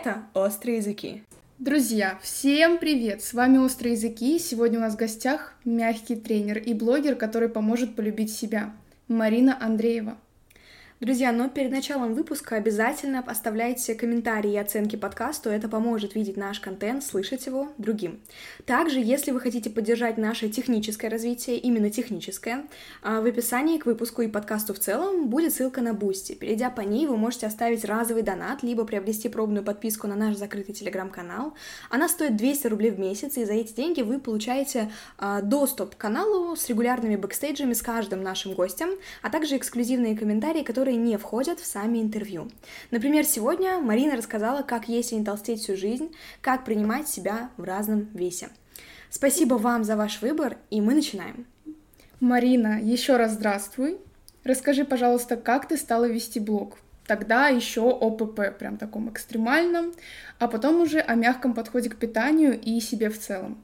Это «Острые языки». Друзья, всем привет! С вами «Острые языки». Сегодня у нас в гостях мягкий тренер и блогер, который поможет полюбить себя. Марина Андреева. Друзья, но перед началом выпуска обязательно оставляйте комментарии и оценки подкасту, это поможет видеть наш контент, слышать его другим. Также, если вы хотите поддержать наше техническое развитие, именно техническое, а, в описании к выпуску и подкасту в целом будет ссылка на Boosty. Перейдя по ней, вы можете оставить разовый донат, либо приобрести пробную подписку на наш закрытый телеграм-канал. Она стоит 200 рублей в месяц, и за эти деньги вы получаете а, доступ к каналу с регулярными бэкстейджами с каждым нашим гостем, а также эксклюзивные комментарии, которые которые не входят в сами интервью. Например, сегодня Марина рассказала, как есть и не толстеть всю жизнь, как принимать себя в разном весе. Спасибо вам за ваш выбор, и мы начинаем. Марина, еще раз здравствуй. Расскажи, пожалуйста, как ты стала вести блог? Тогда еще ОПП, прям таком экстремальном, а потом уже о мягком подходе к питанию и себе в целом.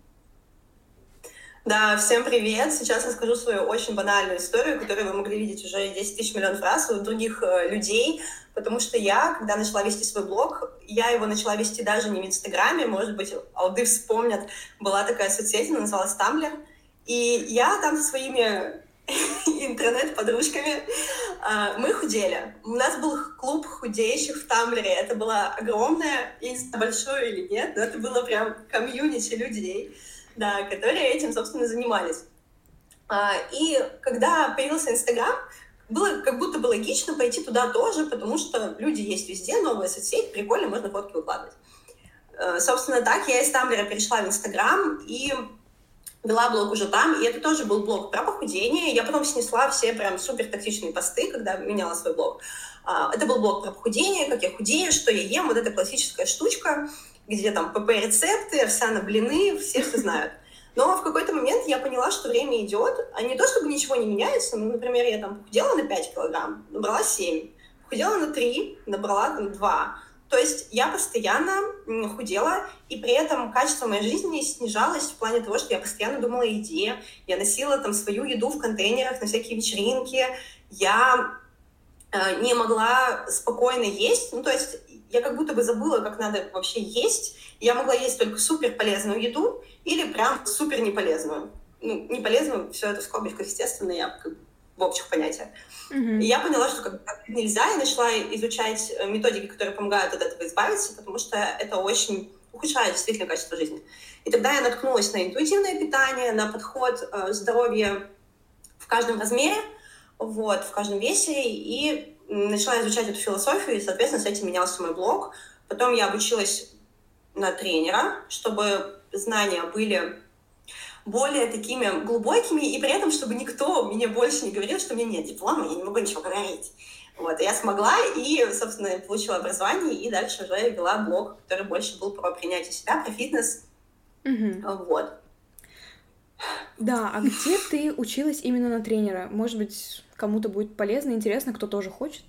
Да, всем привет. Сейчас расскажу свою очень банальную историю, которую вы могли видеть уже 10 тысяч миллионов раз у других э, людей, потому что я, когда начала вести свой блог, я его начала вести даже не в Инстаграме, может быть, алды вспомнят, была такая соцсеть, она называлась Тамблер, и я там со своими интернет-подружками, э, мы худели. У нас был клуб худеющих в Тамблере. Это я не знаю, большое или нет, но это было прям комьюнити людей да, которые этим, собственно, занимались. А, и когда появился Инстаграм, было как будто бы логично пойти туда тоже, потому что люди есть везде, новая соцсеть, прикольно, можно фотки выкладывать. А, собственно, так я из Тамблера перешла в Инстаграм и вела блог уже там, и это тоже был блог про похудение. Я потом снесла все прям супер токсичные посты, когда меняла свой блог. А, это был блог про похудение, как я худею, что я ем, вот эта классическая штучка где там ПП-рецепты, овсяно-блины, все все знают. Но в какой-то момент я поняла, что время идет, а не то, чтобы ничего не меняется. Ну, например, я там похудела на 5 килограмм, набрала 7. Похудела на 3, набрала там 2. То есть я постоянно худела, и при этом качество моей жизни снижалось в плане того, что я постоянно думала о еде, я носила там свою еду в контейнерах на всякие вечеринки, я э, не могла спокойно есть, ну то есть я как будто бы забыла, как надо вообще есть. Я могла есть только супер полезную еду или прям супер неполезную. Ну, неполезную, все это в скобочках, естественно, я в общих понятиях. Mm-hmm. И я поняла, что как нельзя, и начала изучать э, методики, которые помогают от этого избавиться, потому что это очень ухудшает действительно качество жизни. И тогда я наткнулась на интуитивное питание, на подход э, здоровья в каждом размере, вот, в каждом весе, и начала изучать эту философию, и, соответственно, с этим менялся мой блог. Потом я обучилась на тренера, чтобы знания были более такими глубокими, и при этом, чтобы никто мне больше не говорил, что у меня нет диплома, я не могу ничего говорить. Вот, я смогла и, собственно, получила образование, и дальше уже вела блог, который больше был про принятие себя, про фитнес. Угу. Вот. Да, а где ты училась именно на тренера? Может быть, кому-то будет полезно, интересно, кто тоже хочет?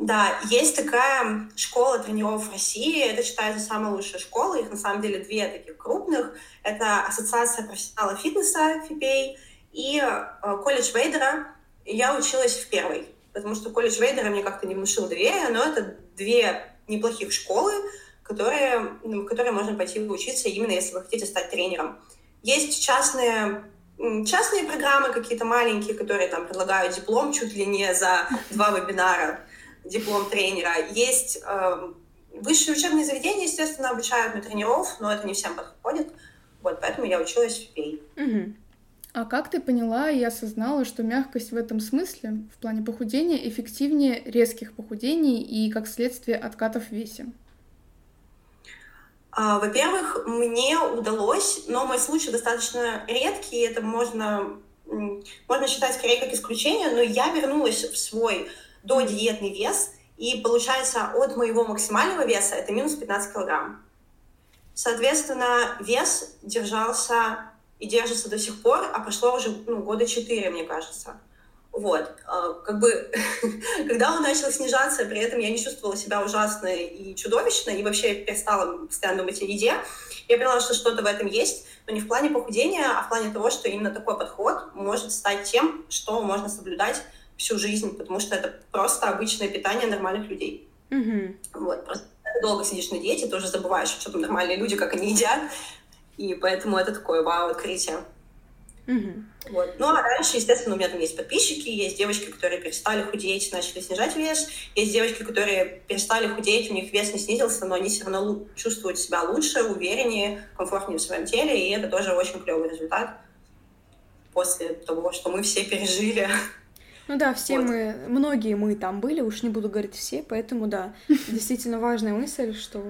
Да, есть такая школа тренеров в России, это считается самая лучшая школа, их на самом деле две таких крупных. Это Ассоциация профессионалов фитнеса, ФИПЕЙ, и э, колледж Вейдера. Я училась в первой, потому что колледж Вейдера мне как-то не внушил доверия, но это две неплохих школы, которые, в которые можно пойти учиться именно если вы хотите стать тренером. Есть частные частные программы какие-то маленькие, которые там предлагают диплом чуть ли не за два вебинара, диплом тренера. Есть э, высшие учебные заведения, естественно, обучают на тренеров, но это не всем подходит. Вот, поэтому я училась в ПЕЙ. Угу. А как ты поняла и осознала, что мягкость в этом смысле, в плане похудения, эффективнее резких похудений и, как следствие, откатов в весе? А, во-первых, мне удалось, но мой случай достаточно редкий, это можно, можно считать скорее как исключение, но я вернулась в свой додиетный вес, и получается от моего максимального веса это минус 15 килограмм. Соответственно, вес держался и держится до сих пор, а прошло уже ну, года 4, мне кажется. Вот, а, как бы, когда он начал снижаться, при этом я не чувствовала себя ужасно и чудовищно, и вообще перестала постоянно думать о еде, я поняла, что что-то в этом есть, но не в плане похудения, а в плане того, что именно такой подход может стать тем, что можно соблюдать всю жизнь, потому что это просто обычное питание нормальных людей. Mm-hmm. Вот, просто долго сидишь на диете, ты уже забываешь, что там нормальные люди, как они едят. И поэтому это такое вау-открытие. Угу. Вот. Ну, а раньше, естественно, у меня там есть подписчики, есть девочки, которые перестали худеть, начали снижать вес, есть девочки, которые перестали худеть, у них вес не снизился, но они все равно чувствуют себя лучше, увереннее, комфортнее в своем теле, и это тоже очень клевый результат после того, что мы все пережили. Ну да, все вот. мы, многие мы там были, уж не буду говорить все, поэтому да, действительно важная мысль, что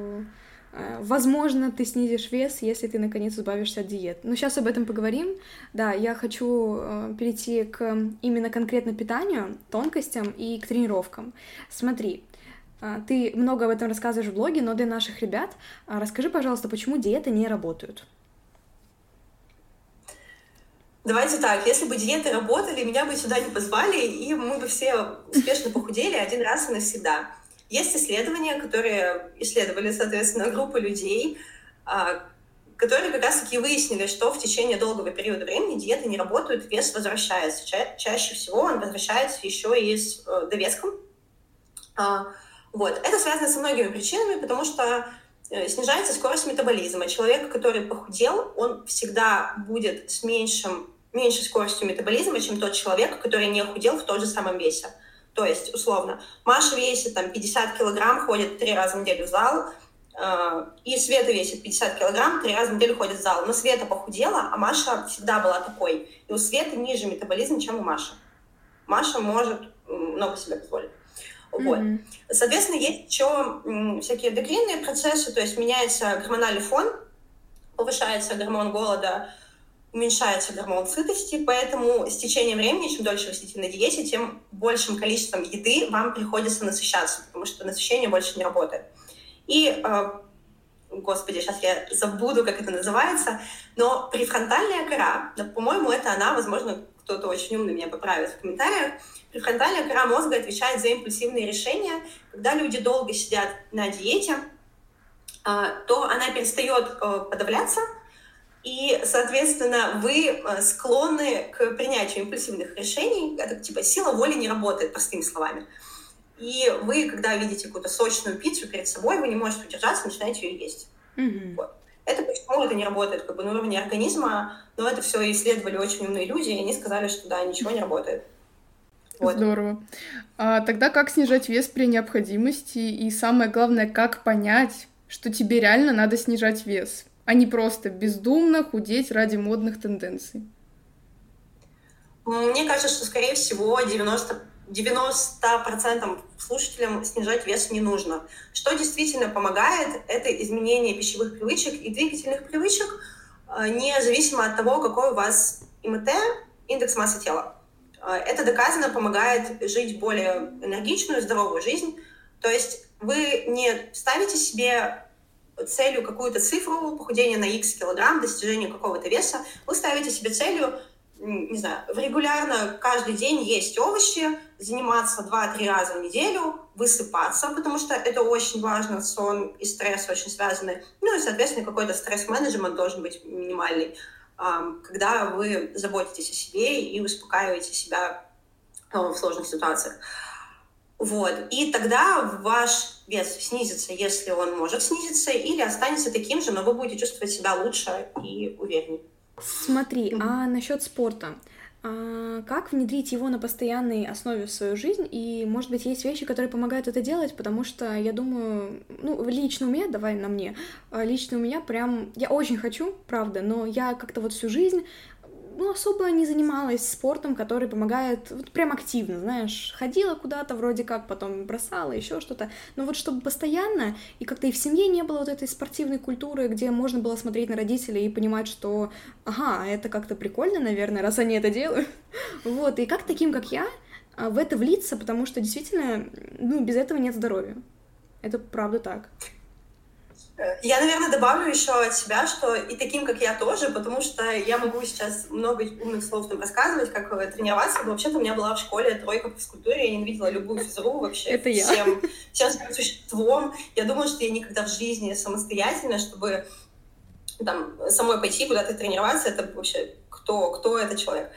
возможно, ты снизишь вес, если ты наконец избавишься от диет. Но сейчас об этом поговорим. Да, я хочу э, перейти к именно конкретно питанию, тонкостям и к тренировкам. Смотри, э, ты много об этом рассказываешь в блоге, но для наших ребят расскажи, пожалуйста, почему диеты не работают. Давайте так, если бы диеты работали, меня бы сюда не позвали, и мы бы все успешно похудели один раз и навсегда. Есть исследования, которые исследовали, соответственно, группы людей, а, которые как раз-таки выяснили, что в течение долгого периода времени диеты не работают, вес возвращается. Ча- чаще всего он возвращается еще и с э, довеском. А, вот. Это связано со многими причинами, потому что э, снижается скорость метаболизма. Человек, который похудел, он всегда будет с меньшим, меньшей скоростью метаболизма, чем тот человек, который не худел в том же самом весе. То есть, условно, Маша весит там 50 килограмм, ходит три раза в неделю в зал, э, и Света весит 50 килограмм, три раза в неделю ходит в зал. Но Света похудела, а Маша всегда была такой. И у Светы ниже метаболизм, чем у Маши. Маша может много себе позволить. Вот. Mm-hmm. Соответственно, есть еще всякие эндокринные процессы, то есть меняется гормональный фон, повышается гормон голода, уменьшается гормон сытости, поэтому с течением времени, чем дольше вы сидите на диете, тем большим количеством еды вам приходится насыщаться, потому что насыщение больше не работает. И, э, господи, сейчас я забуду, как это называется, но префронтальная кора, по-моему, это она, возможно, кто-то очень умный меня поправит в комментариях, префронтальная кора мозга отвечает за импульсивные решения. Когда люди долго сидят на диете, э, то она перестает э, подавляться, и, соответственно, вы э, склонны к принятию импульсивных решений. Это типа сила воли не работает, простыми словами. И вы, когда видите какую-то сочную пиццу перед собой, вы не можете удержаться, начинаете ее есть. Mm-hmm. Вот. Это почему это не работает как бы на уровне организма, но это все исследовали очень умные люди, и они сказали, что да, ничего не работает. Вот. Здорово. А тогда как снижать вес при необходимости? И самое главное, как понять, что тебе реально надо снижать вес? А не просто бездумно худеть ради модных тенденций? Мне кажется, что, скорее всего, 90 90% слушателям снижать вес не нужно. Что действительно помогает, это изменение пищевых привычек и двигательных привычек, э, независимо от того, какой у вас ИМТ, индекс массы тела. Э, это доказано помогает жить более энергичную, здоровую жизнь. То есть вы не ставите себе целью какую-то цифру похудения на X килограмм, достижение какого-то веса, вы ставите себе целью, не знаю, регулярно каждый день есть овощи, заниматься 2-3 раза в неделю, высыпаться, потому что это очень важно, сон и стресс очень связаны. Ну и, соответственно, какой-то стресс-менеджмент должен быть минимальный, когда вы заботитесь о себе и успокаиваете себя в сложных ситуациях. Вот. И тогда ваш вес снизится, если он может снизиться, или останется таким же, но вы будете чувствовать себя лучше и увереннее. Смотри, mm-hmm. а насчет спорта? А как внедрить его на постоянной основе в свою жизнь? И, может быть, есть вещи, которые помогают это делать, потому что я думаю, ну, лично у меня, давай на мне, а лично у меня прям, я очень хочу, правда, но я как-то вот всю жизнь ну, особо не занималась спортом, который помогает вот прям активно, знаешь, ходила куда-то вроде как, потом бросала, еще что-то, но вот чтобы постоянно, и как-то и в семье не было вот этой спортивной культуры, где можно было смотреть на родителей и понимать, что, ага, это как-то прикольно, наверное, раз они это делают, вот, и как таким, как я, а, в это влиться, потому что действительно, ну, без этого нет здоровья. Это правда так. Я, наверное, добавлю еще от себя, что и таким, как я тоже, потому что я могу сейчас много умных слов там рассказывать, как тренироваться, но вообще-то у меня была в школе тройка по физкультуре, я ненавидела любую физру вообще Это я. всем, всем своим существом. Я думала, что я никогда в жизни самостоятельно, чтобы там самой пойти куда-то тренироваться, это вообще кто, кто это человек.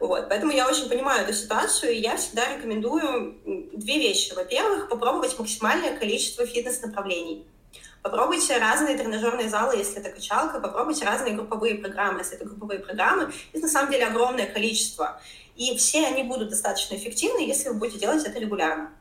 Вот, поэтому я очень понимаю эту ситуацию, и я всегда рекомендую две вещи. Во-первых, попробовать максимальное количество фитнес-направлений Попробуйте разные тренажерные залы, если это качалка, попробуйте разные групповые программы, если это групповые программы. Их на самом деле огромное количество. И все они будут достаточно эффективны, если вы будете делать это регулярно.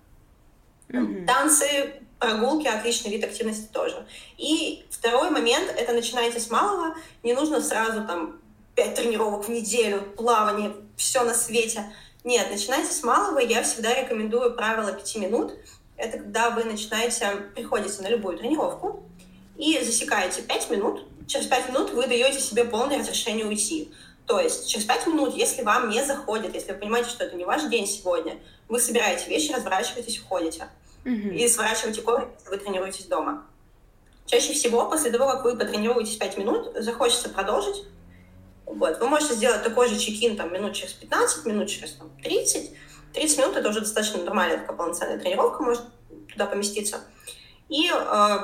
Mm-hmm. Танцы, прогулки, отличный вид активности тоже. И второй момент, это начинайте с малого, не нужно сразу там пять тренировок в неделю, плавание, все на свете. Нет, начинайте с малого, я всегда рекомендую правило пяти минут. Это когда вы начинаете, приходите на любую тренировку и засекаете пять минут. Через пять минут вы даете себе полное разрешение уйти. То есть через пять минут, если вам не заходит, если вы понимаете, что это не ваш день сегодня, вы собираете вещи, разворачиваетесь, уходите. Mm-hmm. И сворачиваете коврик, если вы тренируетесь дома. Чаще всего, после того, как вы потренируетесь 5 минут, захочется продолжить. Вот. Вы можете сделать такой же чекин там, минут через 15, минут через там, 30. 30 минут — это уже достаточно нормальная такая полноценная тренировка, может туда поместиться. И э,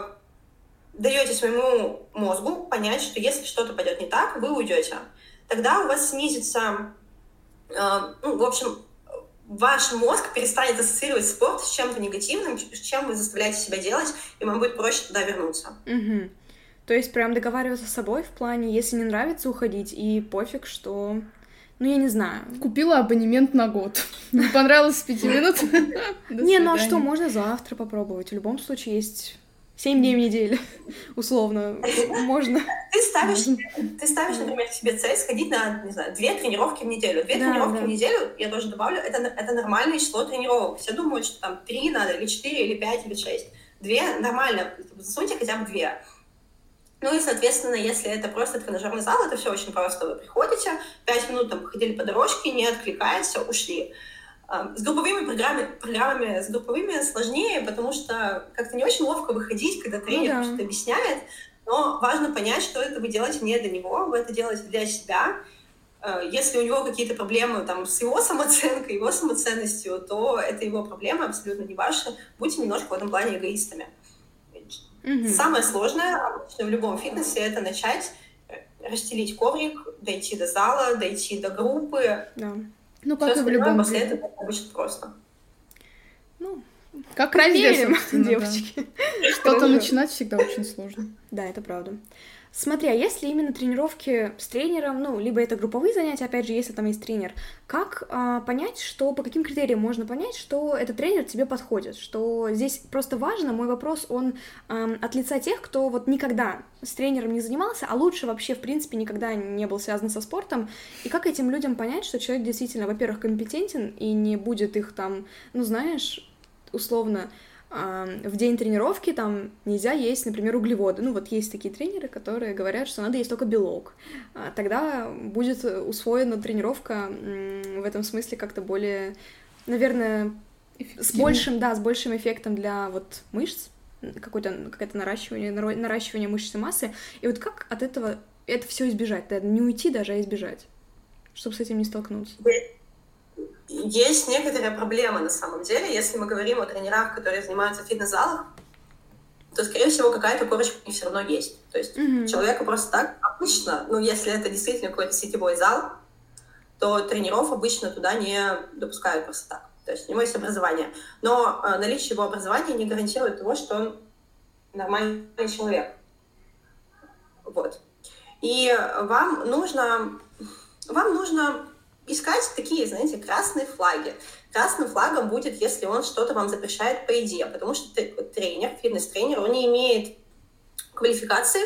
даете своему мозгу понять, что если что-то пойдет не так, вы уйдете. Тогда у вас снизится, э, ну, в общем, ваш мозг перестанет ассоциировать спорт с чем-то негативным, с чем вы заставляете себя делать, и вам будет проще туда вернуться. Угу. То есть прям договариваться с собой в плане, если не нравится, уходить, и пофиг, что... Ну, я не знаю. Купила абонемент на год. Не понравилось пяти минут. Не, ну а что, можно завтра попробовать. В любом случае есть Семь дней в неделю, условно, можно. Ты ставишь, ты ставишь, например, себе цель сходить на, не знаю, две тренировки в неделю. Две да, тренировки да. в неделю, я тоже добавлю, это, это нормальное число тренировок. Все думают, что там три надо, или четыре, или пять, или шесть. Две нормально, засуньте хотя бы две. Ну и, соответственно, если это просто тренажерный зал, это все очень просто. Вы приходите, пять минут там ходили по дорожке, не откликается, ушли. С групповыми программами, программами с групповыми сложнее, потому что как-то не очень ловко выходить, когда ну тренер ну, да. что-то объясняет, но важно понять, что это вы делаете не для него, вы это делаете для себя. Э, если у него какие-то проблемы там, с его самооценкой, его самоценностью, то это его проблема, абсолютно не ваша. Будьте немножко в этом плане эгоистами. Mm-hmm. Самое сложное обычно в любом фитнесе — это начать э, расстелить коврик, дойти до зала, дойти до группы. Да. Ну, как Все и в любом после этого обычно просто. Ну, как проверим, девочки. Да. Что-то начинать всегда очень сложно. Да, это правда. Смотри, а если именно тренировки с тренером, ну, либо это групповые занятия, опять же, если там есть тренер, как а, понять, что, по каким критериям можно понять, что этот тренер тебе подходит, что здесь просто важно, мой вопрос, он а, от лица тех, кто вот никогда с тренером не занимался, а лучше вообще, в принципе, никогда не был связан со спортом, и как этим людям понять, что человек действительно, во-первых, компетентен и не будет их там, ну, знаешь, условно, в день тренировки там нельзя есть, например, углеводы. Ну, вот есть такие тренеры, которые говорят, что надо есть только белок. А, тогда будет усвоена тренировка в этом смысле как-то более, наверное, с большим, да, с большим эффектом для вот мышц, какое-то какое-то наращивание, наращивание мышечной массы. И вот как от этого это все избежать? Да, не уйти даже, а избежать, чтобы с этим не столкнуться есть некоторая проблема на самом деле. Если мы говорим о тренерах, которые занимаются в фитнес-залах, то, скорее всего, какая-то корочка у них все равно есть. То есть mm-hmm. человека просто так обычно, ну, если это действительно какой-то сетевой зал, то тренеров обычно туда не допускают просто так. То есть у него есть образование. Но э, наличие его образования не гарантирует того, что он нормальный человек. Вот. И вам нужно, вам нужно искать такие, знаете, красные флаги. Красным флагом будет, если он что-то вам запрещает по идее, потому что тренер, фитнес-тренер, он не имеет квалификации,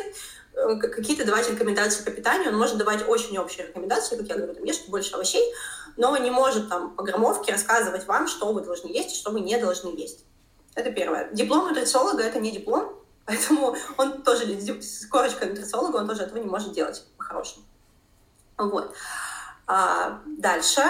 э, какие-то давать рекомендации по питанию, он может давать очень общие рекомендации, как я говорю, там, ешьте больше овощей, но не может там по граммовке рассказывать вам, что вы должны есть и что вы не должны есть. Это первое. Диплом нутрициолога — это не диплом, поэтому он тоже, с корочкой нутрициолога, он тоже этого не может делать по-хорошему. Вот. А, дальше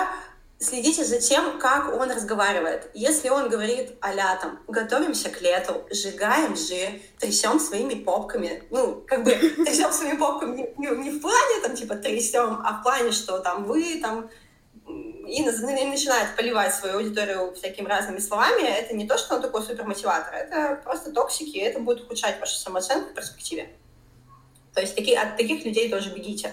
следите за тем, как он разговаривает. Если он говорит а там, готовимся к лету, сжигаем жир, трясем своими попками, ну, как бы трясем своими попками не, не, в плане, там, типа, трясем, а в плане, что там вы, там, и, начинает поливать свою аудиторию всякими разными словами, это не то, что он такой супермотиватор, это просто токсики, и это будет ухудшать вашу самооценку в перспективе. То есть таки, от таких людей тоже бегите.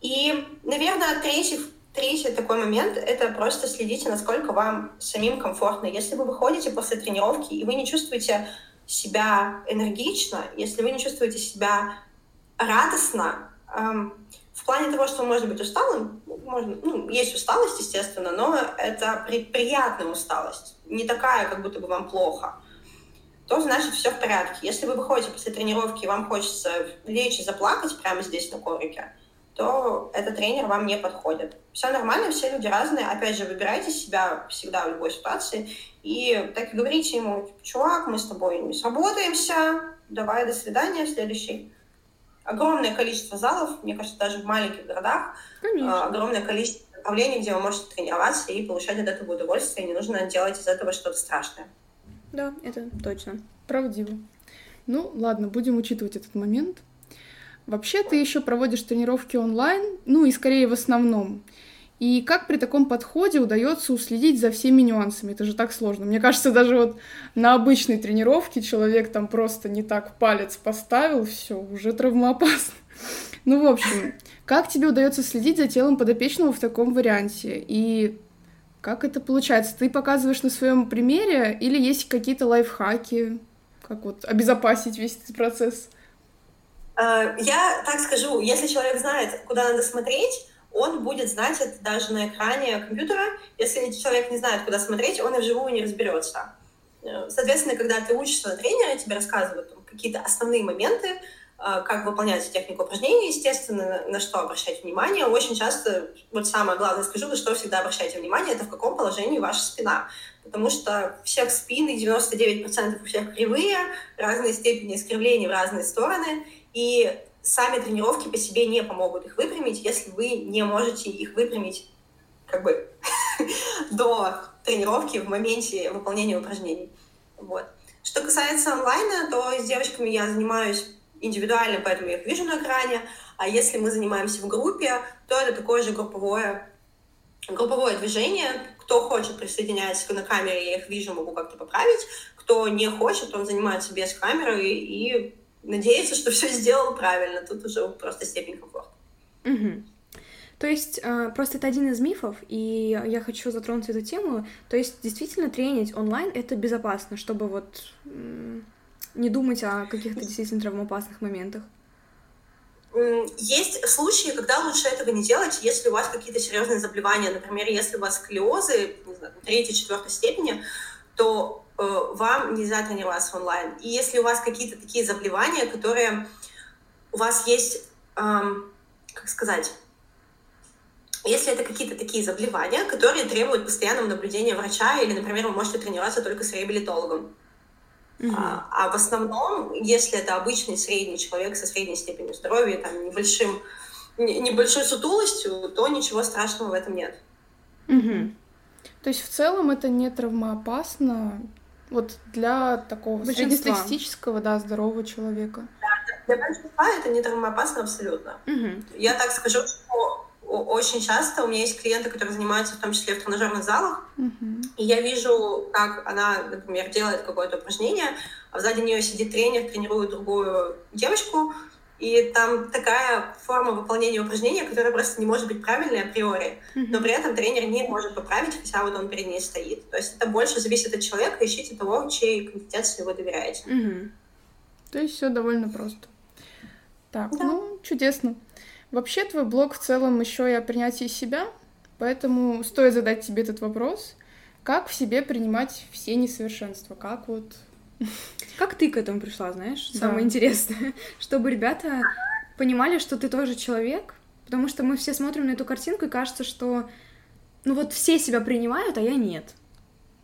И, наверное, третий, третий такой момент — это просто следите, насколько вам самим комфортно. Если вы выходите после тренировки, и вы не чувствуете себя энергично, если вы не чувствуете себя радостно, эм, в плане того, что можно быть усталым, можно, ну, есть усталость, естественно, но это при, приятная усталость, не такая, как будто бы вам плохо, то значит все в порядке. Если вы выходите после тренировки и вам хочется лечь и заплакать прямо здесь на коврике, то этот тренер вам не подходит. Все нормально, все люди разные. Опять же, выбирайте себя всегда в любой ситуации. И так и говорите ему, чувак, мы с тобой не сработаемся, давай, до свидания, следующий. Огромное количество залов, мне кажется, даже в маленьких городах, Конечно. А, огромное количество направлений, где вы можете тренироваться и получать от этого удовольствие. Не нужно делать из этого что-то страшное. Да, это точно. Правдиво. Ну, ладно, будем учитывать этот момент. Вообще ты еще проводишь тренировки онлайн, ну и скорее в основном. И как при таком подходе удается уследить за всеми нюансами? Это же так сложно. Мне кажется, даже вот на обычной тренировке человек там просто не так палец поставил, все, уже травмоопасно. Ну, в общем, как тебе удается следить за телом подопечного в таком варианте? И как это получается? Ты показываешь на своем примере или есть какие-то лайфхаки? Как вот обезопасить весь этот процесс? Э, я так скажу, если человек знает, куда надо смотреть, он будет знать это даже на экране компьютера. Если человек не знает, куда смотреть, он и вживую не разберется. Э, соответственно, когда ты учишься на тренера, тебе рассказывают какие-то основные моменты, э, как выполнять технику упражнений, естественно, на что обращать внимание. Очень часто, вот самое главное скажу, на что всегда обращайте внимание, это в каком положении ваша спина. Потому что всех спины, 99% у всех кривые, разные степени искривлений в разные стороны — и сами тренировки по себе не помогут их выпрямить, если вы не можете их выпрямить как бы до тренировки в моменте выполнения упражнений. Вот. Что касается онлайна, то с девочками я занимаюсь индивидуально, поэтому я их вижу на экране. А если мы занимаемся в группе, то это такое же групповое, групповое движение. Кто хочет присоединяется на камере, я их вижу, могу как-то поправить. Кто не хочет, он занимается без камеры и надеяться, что все сделал правильно. Тут уже просто степень комфорта. Угу. То есть, э, просто это один из мифов, и я хочу затронуть эту тему. То есть, действительно, тренить онлайн — это безопасно, чтобы вот не думать о каких-то действительно травмоопасных моментах. Есть случаи, когда лучше этого не делать, если у вас какие-то серьезные заболевания. Например, если у вас сколиозы, третьей, четвертой степени, то вам нельзя тренироваться онлайн. И если у вас какие-то такие заболевания, которые у вас есть, эм, как сказать, если это какие-то такие заболевания, которые требуют постоянного наблюдения врача, или, например, вы можете тренироваться только с реабилитологом. Mm-hmm. А, а в основном, если это обычный средний человек со средней степенью здоровья, там, небольшим, небольшой сутулостью, то ничего страшного в этом нет. Mm-hmm. То есть в целом это не травмоопасно, вот для такого среднестатистического, да, здорового человека. Да, для большинства это не травмоопасно абсолютно. Угу. Я так скажу, что очень часто у меня есть клиенты, которые занимаются в том числе в тренажерных залах, uh-huh. и я вижу, как она, например, делает какое-то упражнение, а сзади нее сидит тренер, тренирует другую девочку, и там такая форма выполнения упражнения, которая просто не может быть правильной априори. Но при этом тренер не может поправить, хотя вот он перед ней стоит. То есть это больше зависит от человека. Ищите того, чьей компетенции вы доверяете. Угу. То есть все довольно просто. Так, да. ну, чудесно. Вообще твой блог в целом еще и о принятии себя, поэтому стоит задать тебе этот вопрос. Как в себе принимать все несовершенства? Как вот как ты к этому пришла, знаешь? Да. Самое интересное. Чтобы ребята понимали, что ты тоже человек, потому что мы все смотрим на эту картинку и кажется, что ну вот все себя принимают, а я нет.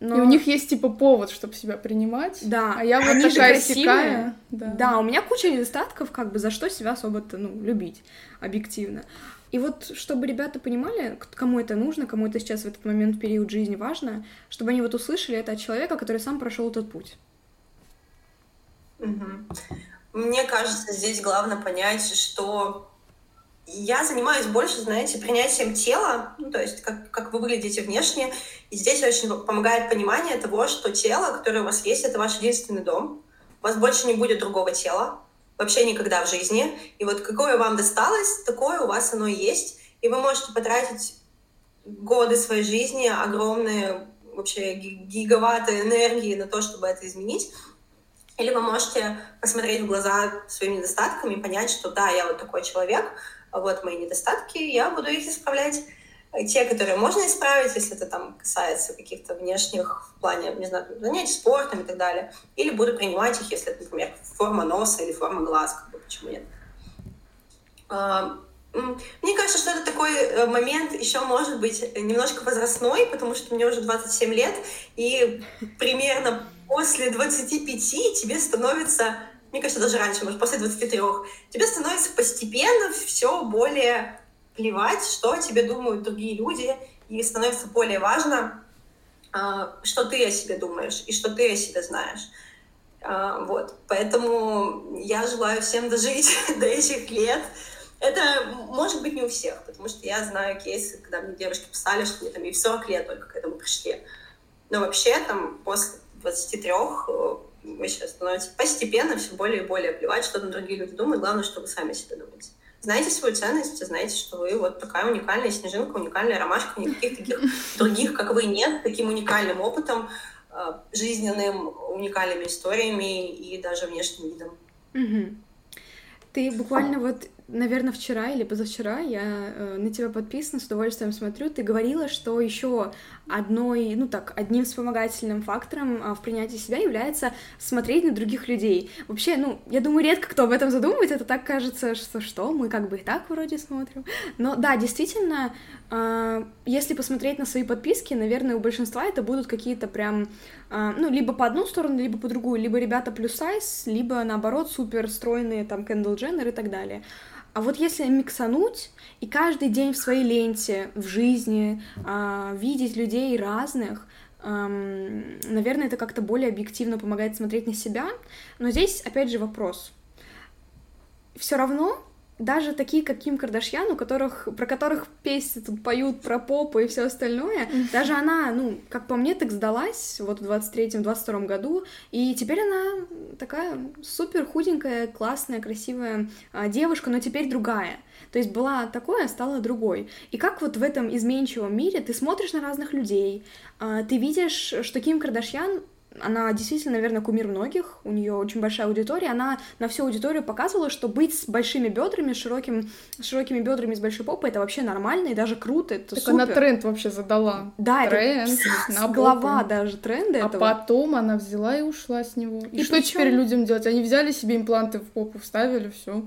Но... И у них есть типа повод, чтобы себя принимать. Да. А я вот такая сякая. Да. да, у меня куча недостатков, как бы за что себя особо-то, ну, любить объективно. И вот, чтобы ребята понимали, кому это нужно, кому это сейчас в этот момент, период жизни важно, чтобы они вот услышали это от человека, который сам прошел этот путь. Мне кажется, здесь главное понять, что я занимаюсь больше, знаете, принятием тела, ну, то есть как, как вы выглядите внешне. И здесь очень помогает понимание того, что тело, которое у вас есть, это ваш единственный дом. У вас больше не будет другого тела, вообще никогда в жизни. И вот какое вам досталось, такое у вас оно есть. И вы можете потратить годы своей жизни, огромные вообще гигаватты энергии на то, чтобы это изменить. Или вы можете посмотреть в глаза своими недостатками и понять, что да, я вот такой человек, а вот мои недостатки, я буду их исправлять. Те, которые можно исправить, если это там касается каких-то внешних в плане, не знаю, занятий спортом и так далее. Или буду принимать их, если это, например, форма носа или форма глаз, как бы, почему нет. Мне кажется, что это такой э, момент еще может быть немножко возрастной, потому что мне уже 27 лет, и примерно после 25 тебе становится, мне кажется, даже раньше, может, после 23, тебе становится постепенно все более плевать, что тебе думают другие люди, и становится более важно, а, что ты о себе думаешь и что ты о себе знаешь. А, вот. Поэтому я желаю всем дожить до этих лет, это может быть не у всех, потому что я знаю кейсы, когда мне девушки писали, что они там и в 40 лет только к этому пришли. Но вообще там после 23 вообще э, становится постепенно все более и более плевать, что там другие люди думают. Главное, что вы сами себе думаете. Знаете свою ценность, знаете, что вы вот такая уникальная снежинка, уникальная ромашка, никаких таких других, как вы, нет, таким уникальным опытом, э, жизненным, уникальными историями и даже внешним видом. Ты буквально вот наверное, вчера или позавчера я э, на тебя подписана, с удовольствием смотрю. Ты говорила, что еще одной, ну так, одним вспомогательным фактором а, в принятии себя является смотреть на других людей. Вообще, ну, я думаю, редко кто об этом задумывается, это так кажется, что что, мы как бы и так вроде смотрим. Но да, действительно, а, если посмотреть на свои подписки, наверное, у большинства это будут какие-то прям, а, ну, либо по одну сторону, либо по другую, либо ребята плюс сайз, либо наоборот супер стройные, там, Кендалл Дженнер и так далее. А вот если миксануть и каждый день в своей ленте, в жизни э, видеть людей разных, э, наверное, это как-то более объективно помогает смотреть на себя. Но здесь, опять же, вопрос. Все равно даже такие, как Ким Кардашьян, у которых, про которых песни тут поют про попу и все остальное, даже она, ну, как по мне, так сдалась вот в 23-22 году, и теперь она такая супер худенькая, классная, красивая а, девушка, но теперь другая. То есть была такой, а стала другой. И как вот в этом изменчивом мире ты смотришь на разных людей, а, ты видишь, что Ким Кардашьян она действительно, наверное, кумир многих, у нее очень большая аудитория, она на всю аудиторию показывала, что быть с большими бедрами, широким, с широкими бедрами, с большой попой, это вообще нормально и даже круто, это так супер. она тренд вообще задала. Да, тренд, это на глава даже тренда а этого. А потом она взяла и ушла с него. И, и что причем... теперь людям делать? Они взяли себе импланты в попу, вставили, все.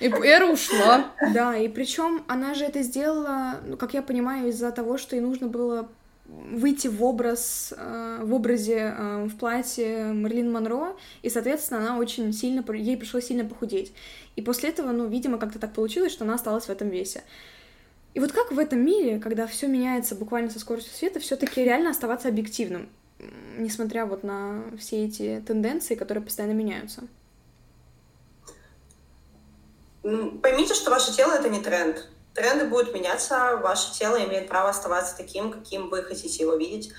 И Эра ушла. Да, и причем она же это сделала, ну, как я понимаю, из-за того, что ей нужно было выйти в образ, э, в образе э, в платье Мерлин Монро, и, соответственно, она очень сильно, ей пришлось сильно похудеть. И после этого, ну, видимо, как-то так получилось, что она осталась в этом весе. И вот как в этом мире, когда все меняется буквально со скоростью света, все-таки реально оставаться объективным, несмотря вот на все эти тенденции, которые постоянно меняются? Поймите, что ваше тело — это не тренд. Тренды будут меняться, ваше тело имеет право оставаться таким, каким вы хотите его видеть.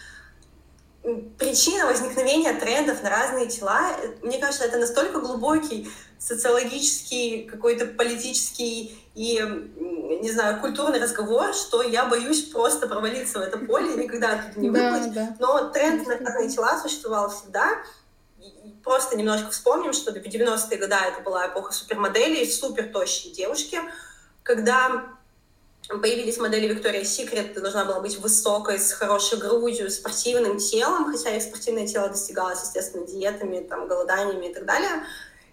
Причина возникновения трендов на разные тела, мне кажется, это настолько глубокий социологический, какой-то политический и, не знаю, культурный разговор, что я боюсь просто провалиться в это поле и никогда оттуда не выплыть. Да, да. Но тренд на разные тела существовал всегда. Просто немножко вспомним, что в 90-е годы это была эпоха супермоделей, супер тощие девушки, когда появились модели Victoria's ты должна была быть высокой, с хорошей грудью, спортивным телом, хотя их спортивное тело достигалось, естественно, диетами, там, голоданиями и так далее.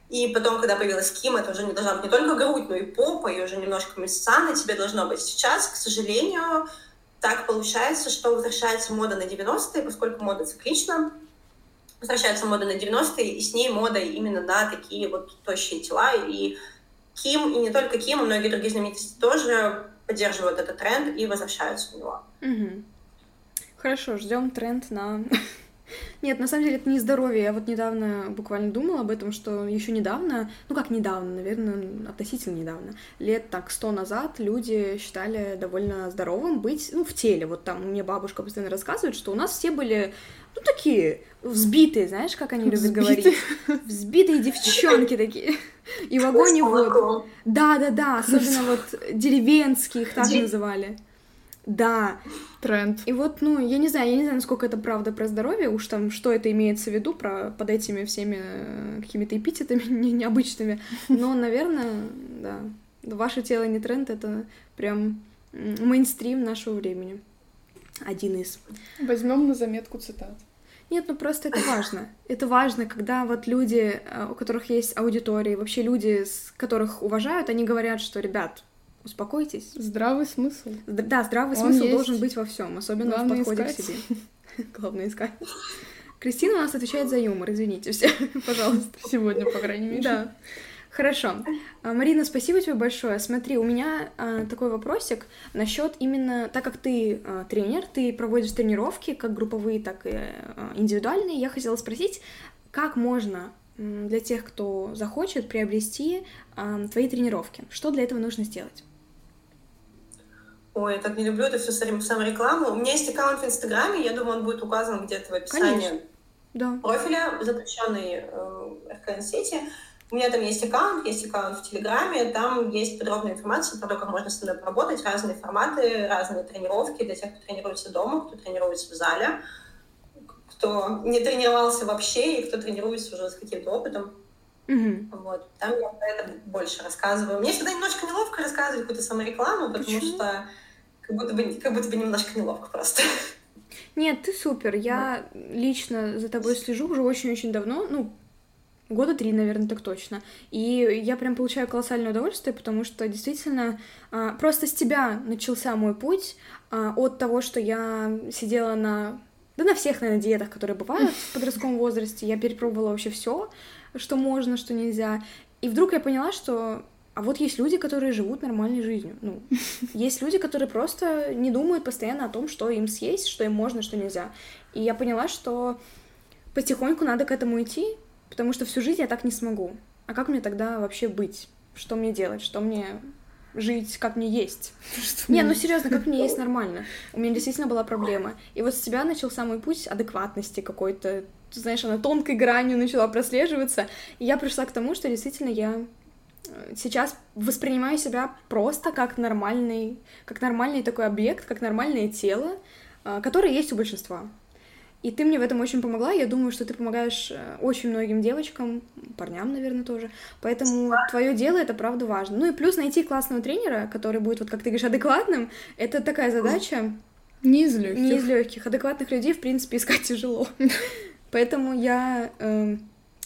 И потом, когда появилась Ким, это уже не должна быть не только грудь, но и попа, и уже немножко мяса на тебе должно быть. Сейчас, к сожалению, так получается, что возвращается мода на 90-е, поскольку мода циклична, возвращается мода на 90-е, и с ней мода именно на такие вот тощие тела. И Ким, и не только Ким, а многие другие знаменитости тоже поддерживают этот тренд и возвращаются в него. Угу. Хорошо, ждем тренд на... Нет, на самом деле это не здоровье. Я вот недавно буквально думала об этом, что еще недавно, ну как недавно, наверное, относительно недавно, лет так сто назад люди считали довольно здоровым быть, ну, в теле. Вот там мне бабушка постоянно рассказывает, что у нас все были, ну, такие взбитые, знаешь, как они любят говорить? Взбитые девчонки такие. И в огонь и воду. Да, да, да, особенно вот деревенские их так называли. Да. Тренд. И вот, ну, я не знаю, я не знаю, насколько это правда про здоровье, уж там, что это имеется в виду про, под этими всеми э, какими-то эпитетами не, необычными, но, наверное, да, ваше тело не тренд, это прям мейнстрим нашего времени. Один из. Возьмем на заметку цитат. Нет, ну просто это важно. Это важно, когда вот люди, э, у которых есть аудитория, вообще люди, с которых уважают, они говорят, что, ребят, успокойтесь. Здравый смысл. Да, здравый Он смысл есть. должен быть во всем, особенно Главное в подходе искать. к себе. Главное искать. Кристина у нас отвечает за юмор, извините все, пожалуйста. Сегодня, по крайней мере. Да. Хорошо. А, Марина, спасибо тебе большое. Смотри, у меня а, такой вопросик насчет именно, так как ты а, тренер, ты проводишь тренировки, как групповые, так и индивидуальные. Я хотела спросить, как можно для тех, кто захочет приобрести твои тренировки? Что для этого нужно сделать? Ой, я так не люблю это все саморекламу. У меня есть аккаунт в Инстаграме, я думаю, он будет указан где-то в описании Конечно. да. профиля, запрещенной э, РКН-сети. У меня там есть аккаунт, есть аккаунт в Телеграме, там есть подробная информация про то, как можно с мной поработать, разные форматы, разные тренировки для тех, кто тренируется дома, кто тренируется в зале, кто не тренировался вообще и кто тренируется уже с каким-то опытом. Mm-hmm. Вот. Там я про это больше рассказываю. Мне всегда немножко неловко рассказывать какую-то саморекламу, потому Почему? что как будто, бы, как будто бы немножко неловко просто. Нет, ты супер. Я лично за тобой слежу уже очень-очень давно. Ну, года три, наверное, так точно. И я прям получаю колоссальное удовольствие, потому что действительно а, просто с тебя начался мой путь а, от того, что я сидела на да на всех, наверное, диетах, которые бывают в подростковом возрасте. Я перепробовала вообще все, что можно, что нельзя. И вдруг я поняла, что а вот есть люди, которые живут нормальной жизнью. Ну, есть люди, которые просто не думают постоянно о том, что им съесть, что им можно, что нельзя. И я поняла, что потихоньку надо к этому идти, Потому что всю жизнь я так не смогу. А как мне тогда вообще быть? Что мне делать? Что мне жить, как мне есть? Что не, ну серьезно, как мне есть нормально? У меня действительно была проблема. И вот с тебя начал самый путь адекватности какой-то. Ты знаешь, она тонкой гранью начала прослеживаться. И я пришла к тому, что действительно я э, сейчас воспринимаю себя просто как нормальный, как нормальный такой объект, как нормальное тело, э, которое есть у большинства. И ты мне в этом очень помогла. Я думаю, что ты помогаешь э, очень многим девочкам, парням, наверное, тоже. Поэтому твое дело это правда важно. Ну и плюс найти классного тренера, который будет, вот как ты говоришь, адекватным. Это такая задача. Не из легких. Не из легких. Адекватных людей, в принципе, искать тяжело. Поэтому я э,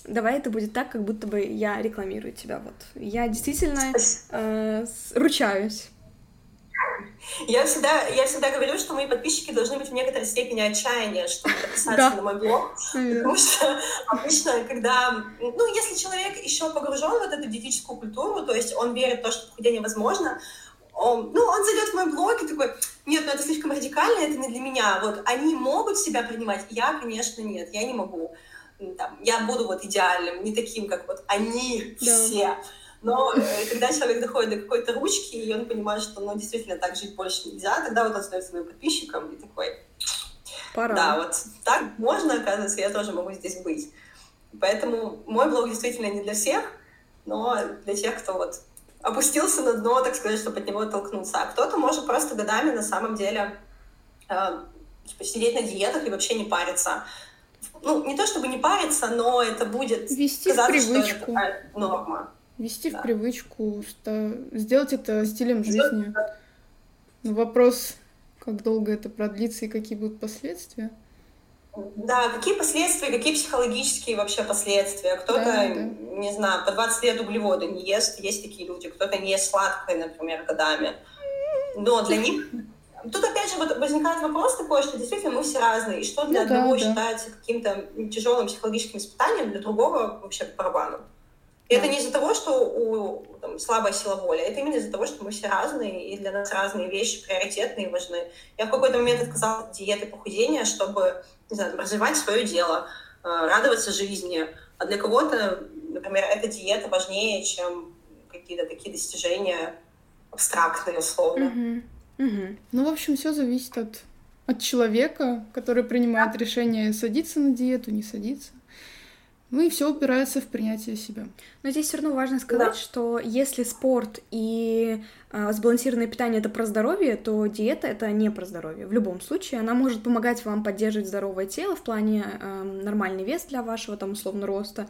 давай это будет так, как будто бы я рекламирую тебя. Вот. Я действительно э, ручаюсь. Я всегда, я всегда говорю, что мои подписчики должны быть в некоторой степени отчаяния, чтобы подписаться на мой блог. Потому что обычно, когда... Ну, если человек еще погружен в эту диетическую культуру, то есть он верит в то, что похудение возможно, он, ну, он зайдет в мой блог и такой, нет, ну это слишком радикально, это не для меня. Вот они могут себя принимать, я, конечно, нет, я не могу. Там, я буду вот идеальным, не таким, как вот они да. все. Но э, когда человек доходит до какой-то ручки, и он понимает, что ну, действительно так жить больше нельзя, тогда вот он становится своим подписчиком и такой, Пора. да, вот так можно, оказывается, я тоже могу здесь быть. Поэтому мой блог действительно не для всех, но для тех, кто вот опустился на дно, так сказать, чтобы от него оттолкнуться. А кто-то может просто годами на самом деле э, типа, сидеть на диетах и вообще не париться. Ну, не то чтобы не париться, но это будет Вести казаться, что это норма. Вести да. в привычку, что сделать это стилем жизни. Но вопрос, как долго это продлится и какие будут последствия. Да, какие последствия, какие психологические вообще последствия. Кто-то, да, да. не знаю, по 20 лет углеводы не ест, есть такие люди, кто-то не ест сладкое, например, годами. Но для них... Тут опять же возникает вопрос такой, что действительно мы все разные, и что для ну, одного да, считается каким-то тяжелым психологическим испытанием, для другого вообще по барабану. И это не из-за того, что у там, слабая сила воли, это именно из-за того, что мы все разные, и для нас разные вещи приоритетные и важны. Я в какой-то момент отказалась от диеты похудения, чтобы, не знаю, развивать свое дело, э, радоваться жизни. А для кого-то, например, эта диета важнее, чем какие-то такие достижения абстрактные, условно. Угу. Угу. Ну, в общем, все зависит от, от человека, который принимает решение садиться на диету, не садиться. Ну и все упирается в принятие себя. Но здесь все равно важно сказать, да. что если спорт и э, сбалансированное питание это про здоровье, то диета это не про здоровье. В любом случае, она может помогать вам поддерживать здоровое тело в плане э, нормальный вес для вашего там условно роста,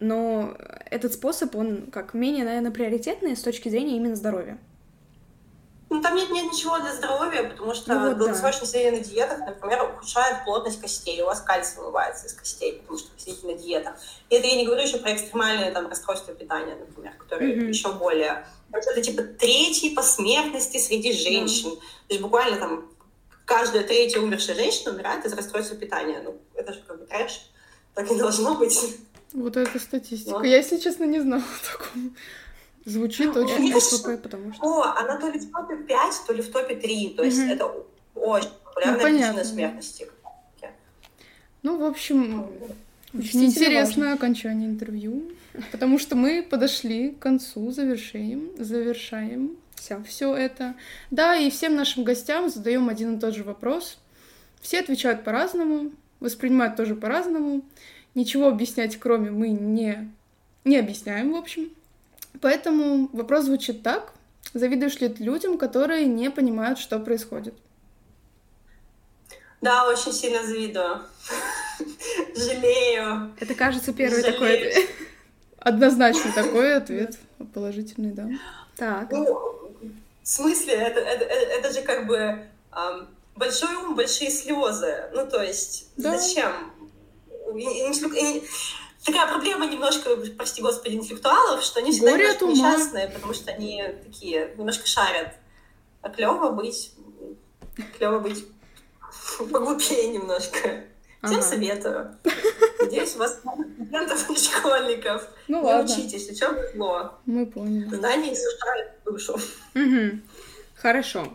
но этот способ, он как менее, наверное, приоритетный с точки зрения именно здоровья. Ну, там нет, нет ничего для здоровья, потому что ну, вот, долгосрочное да. сидение на диетах, например, ухудшает плотность костей. У вас кальций вымывается из костей, потому что вы сидите на диетах. И это я не говорю еще про экстремальные там, расстройства питания, например, которые mm-hmm. еще более... Это типа третий по смертности среди женщин. Mm-hmm. То есть буквально там каждая третья умершая женщина умирает из расстройства питания. Ну, это же как бы трэш. Так не должно быть. Вот эта статистика. Вот. Я, если честно, не знала такого. Звучит ну, очень высокое, потому что... О, она то ли в топе 5, то ли в топе 3. То есть это очень популярная ну, причина смертности. Ну, в общем, очень интересное окончание интервью, потому что мы подошли к концу, завершаем, завершаем все это. Да, и всем нашим гостям задаем один и тот же вопрос. Все отвечают по-разному, воспринимают тоже по-разному. Ничего объяснять, кроме мы не, не объясняем, в общем. Поэтому вопрос звучит так. Завидуешь ли ты людям, которые не понимают, что происходит? Да, очень сильно завидую. Жалею. Это, кажется, первый Жалею. такой ответ. Однозначно такой ответ. Положительный, да. Так. Ну, в смысле, это, это, это же как бы эм, большой ум, большие слезы. Ну, то есть, да. зачем? Такая проблема немножко, прости господи, интеллектуалов, что они всегда Горе немножко несчастные, потому что они такие немножко шарят. А клево быть, клево быть поглупее немножко. Всем ага. советую. Надеюсь, у вас студентов и школьников. Ну, Не ладно. учитесь, чем зло. Мы поняли. Знания сушают душу. Угу. Хорошо.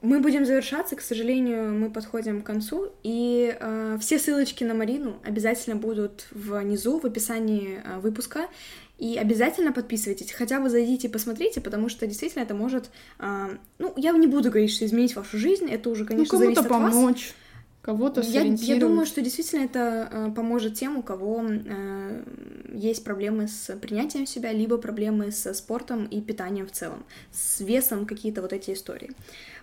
Мы будем завершаться, к сожалению, мы подходим к концу, и э, все ссылочки на Марину обязательно будут внизу в описании э, выпуска, и обязательно подписывайтесь, хотя бы зайдите и посмотрите, потому что действительно это может, э, ну, я не буду говорить, что изменить вашу жизнь, это уже, конечно, ну, зависит от помочь. вас кого-то я, я думаю, что действительно это э, поможет тем, у кого э, есть проблемы с принятием себя, либо проблемы со спортом и питанием в целом, с весом какие-то вот эти истории.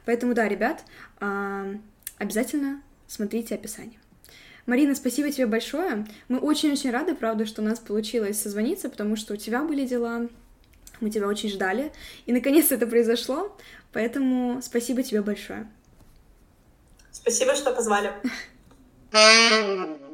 Поэтому да, ребят, обязательно смотрите описание. Марина, спасибо тебе большое. Мы очень-очень рады, правда, что у нас получилось созвониться, потому что у тебя были дела, мы тебя очень ждали, и наконец это произошло, поэтому спасибо тебе большое. Спасибо, что позвали.